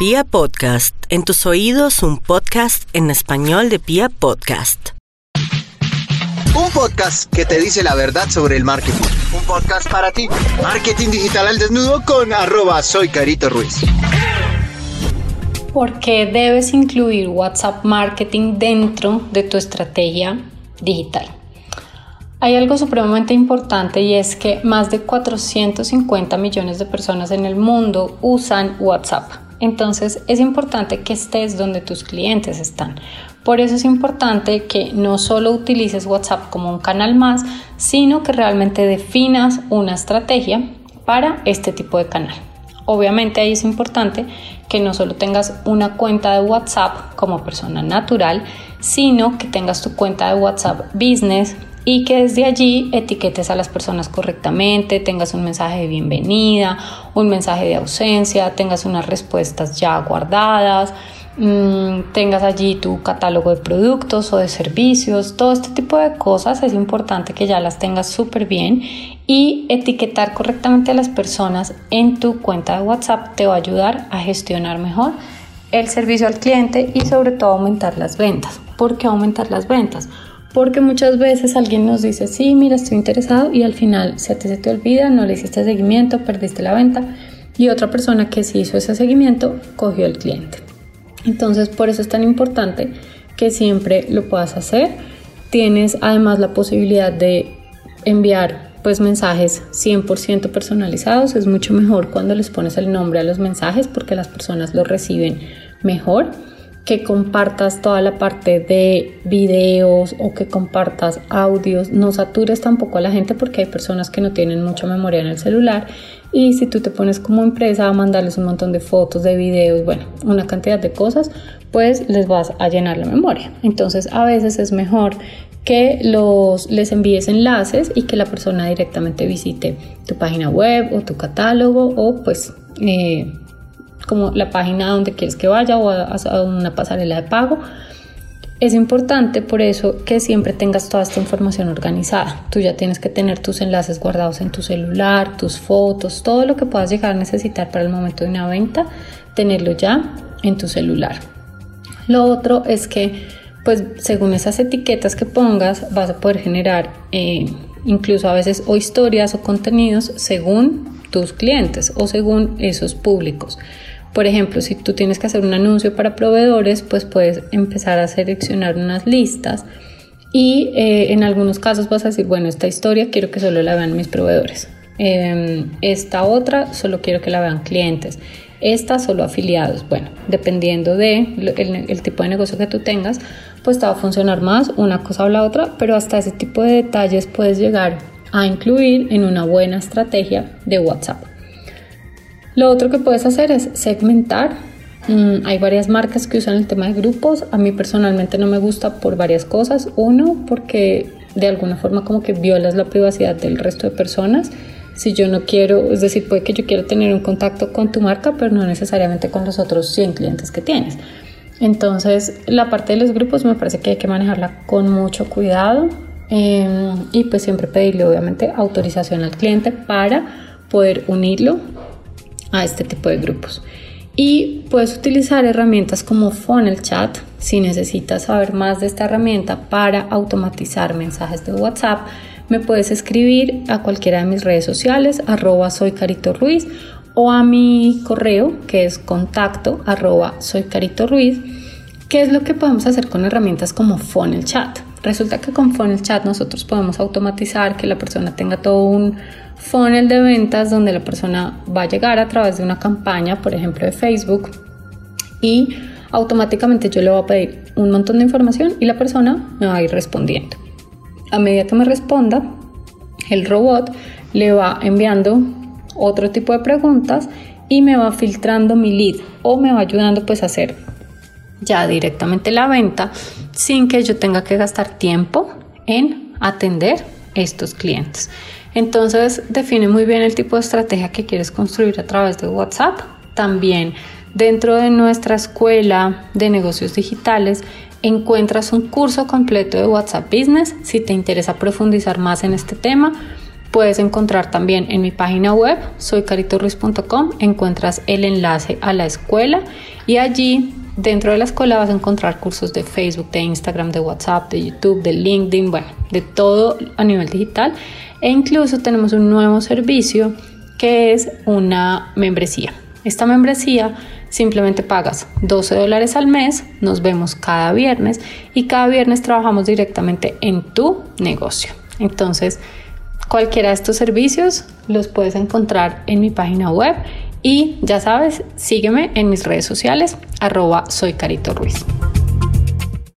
Pia Podcast, en tus oídos un podcast en español de Pia Podcast. Un podcast que te dice la verdad sobre el marketing. Un podcast para ti. Marketing digital al desnudo con arroba soy Carito Ruiz. ¿Por qué debes incluir WhatsApp Marketing dentro de tu estrategia digital? Hay algo supremamente importante y es que más de 450 millones de personas en el mundo usan WhatsApp. Entonces es importante que estés donde tus clientes están. Por eso es importante que no solo utilices WhatsApp como un canal más, sino que realmente definas una estrategia para este tipo de canal. Obviamente ahí es importante que no solo tengas una cuenta de WhatsApp como persona natural, sino que tengas tu cuenta de WhatsApp Business y que desde allí etiquetes a las personas correctamente, tengas un mensaje de bienvenida, un mensaje de ausencia, tengas unas respuestas ya guardadas, mm, tengas allí tu catálogo de productos o de servicios, todo este tipo de cosas es importante que ya las tengas súper bien y etiquetar correctamente a las personas en tu cuenta de WhatsApp te va a ayudar a gestionar mejor el servicio al cliente y sobre todo aumentar las ventas. ¿Por qué aumentar las ventas? Porque muchas veces alguien nos dice, sí, mira, estoy interesado y al final se te, se te olvida, no le hiciste seguimiento, perdiste la venta y otra persona que sí hizo ese seguimiento cogió el cliente. Entonces, por eso es tan importante que siempre lo puedas hacer. Tienes además la posibilidad de enviar pues mensajes 100% personalizados. Es mucho mejor cuando les pones el nombre a los mensajes porque las personas lo reciben mejor que compartas toda la parte de videos o que compartas audios, no satures tampoco a la gente porque hay personas que no tienen mucha memoria en el celular y si tú te pones como empresa a mandarles un montón de fotos, de videos, bueno, una cantidad de cosas, pues les vas a llenar la memoria. Entonces a veces es mejor que los, les envíes enlaces y que la persona directamente visite tu página web o tu catálogo o pues eh, como la página donde quieres que vaya o a, una pasarela de pago. Es importante por eso que siempre tengas toda esta información organizada. Tú ya tienes que tener tus enlaces guardados en tu celular, tus fotos, todo lo que puedas llegar a necesitar para el momento de una venta, tenerlo ya en tu celular. Lo otro es que, pues según esas etiquetas que pongas, vas a poder generar eh, incluso a veces o historias o contenidos según tus clientes o según esos públicos. Por ejemplo, si tú tienes que hacer un anuncio para proveedores, pues puedes empezar a seleccionar unas listas y eh, en algunos casos vas a decir, bueno, esta historia quiero que solo la vean mis proveedores. Em, esta otra solo quiero que la vean clientes. Esta solo afiliados. Bueno, dependiendo de tipo de negocio que tú tengas, pues te va a funcionar más una cosa o la otra, pero hasta ese tipo de detalles puedes llegar a incluir en una buena estrategia de WhatsApp. Lo otro que puedes hacer es segmentar. Mm, hay varias marcas que usan el tema de grupos. A mí personalmente no me gusta por varias cosas. Uno, porque de alguna forma como que violas la privacidad del resto de personas. Si yo no quiero, es decir, puede que yo quiera tener un contacto con tu marca, pero no necesariamente con los otros 100 clientes que tienes. Entonces, la parte de los grupos me parece que hay que manejarla con mucho cuidado em, y pues siempre pedirle obviamente autorización al cliente para poder unirlo a este tipo de grupos. Y puedes utilizar herramientas como Funnel Chat si necesitas saber más de esta herramienta para automatizar mensajes de WhatsApp. Me puedes escribir a cualquiera de mis redes sociales, arroba soy Carito Ruiz, o a mi correo que es contacto arroba soy Carito Ruiz. ¿Qué es lo que podemos hacer con herramientas como Funnel Chat? Resulta que con Funnel Chat nosotros podemos automatizar que la persona tenga todo un funnel de ventas donde la persona va a llegar a través de una campaña, por ejemplo, de Facebook y automáticamente yo le voy a pedir un montón de información y la persona me va a ir respondiendo. A medida que me responda, el robot le va enviando otro tipo de preguntas y me va filtrando mi lead o me va ayudando pues a hacer ya directamente la venta sin que yo tenga que gastar tiempo en atender estos clientes. Entonces define muy bien el tipo de estrategia que quieres construir a través de WhatsApp. También dentro de nuestra escuela de negocios digitales encuentras un curso completo de WhatsApp Business. Si te interesa profundizar más en este tema, puedes encontrar también en mi página web, soycaritorruiz.com, encuentras el enlace a la escuela y allí dentro de la escuela vas a encontrar cursos de Facebook, de Instagram, de WhatsApp, de YouTube, de LinkedIn, bueno, de todo a nivel digital. E incluso tenemos un nuevo servicio que es una membresía. Esta membresía simplemente pagas 12 dólares al mes, nos vemos cada viernes y cada viernes trabajamos directamente en tu negocio. Entonces, cualquiera de estos servicios los puedes encontrar en mi página web y ya sabes, sígueme en mis redes sociales, arroba soy Carito Ruiz.